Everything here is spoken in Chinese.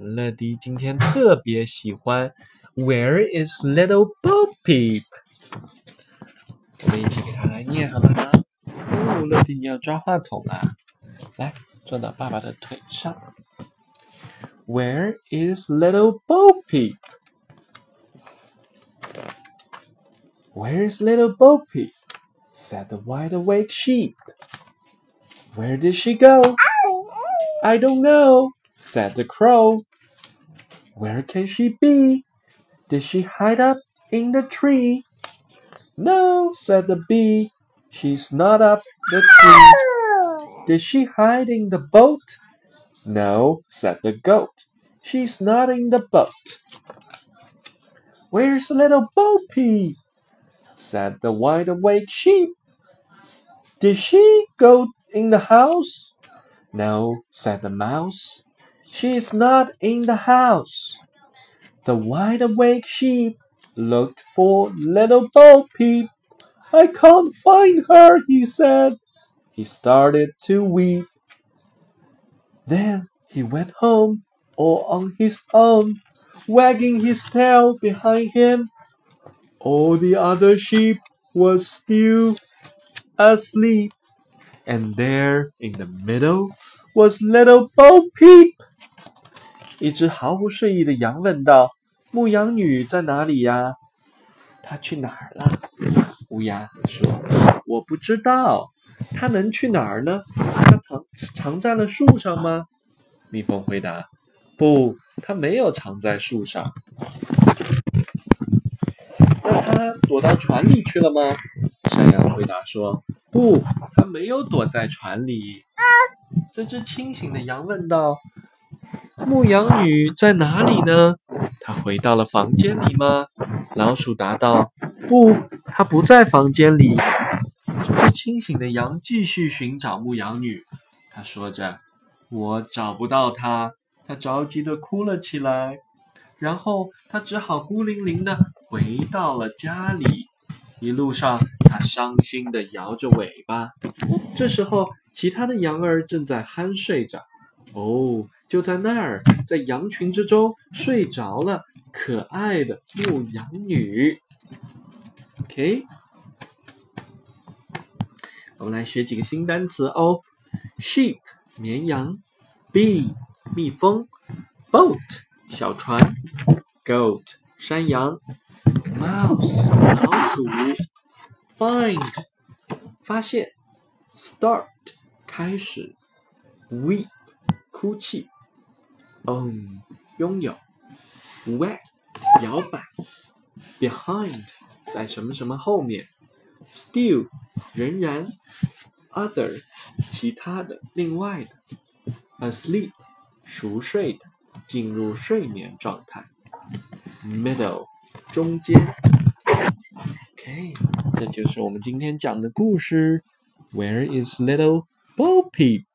乐迪今天特别喜欢 Where is Little Bo Peep？我们一起给他来念好了吗？哦，乐迪你要抓话筒啊！来，坐到爸爸的腿上。Where is Little Bo Peep? Where is Little Bo Peep? said the wide awake sheep. Where did she go? I don't know, said the crow. Where can she be? Did she hide up in the tree? No, said the bee. She's not up the tree. Did she hide in the boat? No, said the goat. She's not in the boat. Where's little Bo Peep? said the wide awake sheep. Did she go in the house? No, said the mouse. She is not in the house. The wide awake sheep looked for little Bo Peep. I can't find her, he said. He started to weep. Then he went home all on his own, wagging his tail behind him. All the other sheep were still asleep, and there in the middle was little Bo Peep. 一只毫不睡意的羊问道：“牧羊女在哪里呀？她去哪儿了？”乌鸦说：“我不知道。她能去哪儿呢？她藏藏在了树上吗？”蜜蜂回答：“不，她没有藏在树上。”那她躲到船里去了吗？山羊回答说：“不，她没有躲在船里。”这只清醒的羊问道：“牧羊女在哪里呢？她回到了房间里吗？”老鼠答道：“不，她不在房间里。”这只清醒的羊继续寻找牧羊女。他说着：“我找不到她。”他着急的哭了起来。然后他只好孤零零的回到了家里。一路上，他伤心的摇着尾巴。这时候，其他的羊儿正在酣睡着。哦，就在那儿，在羊群之中睡着了可爱的牧羊女。OK，我们来学几个新单词哦。：sheep 绵羊，bee 蜜蜂，boat 小船，goat 山羊，mouse 老鼠，find 发现，start 开始，weep 哭泣。，own 拥有，wag 摇摆，behind 在什么什么后面，still 仍然，other 其他的另外的，asleep 熟睡的。进入睡眠状态，middle 中间，OK，这就是我们今天讲的故事。Where is little Bo Peep？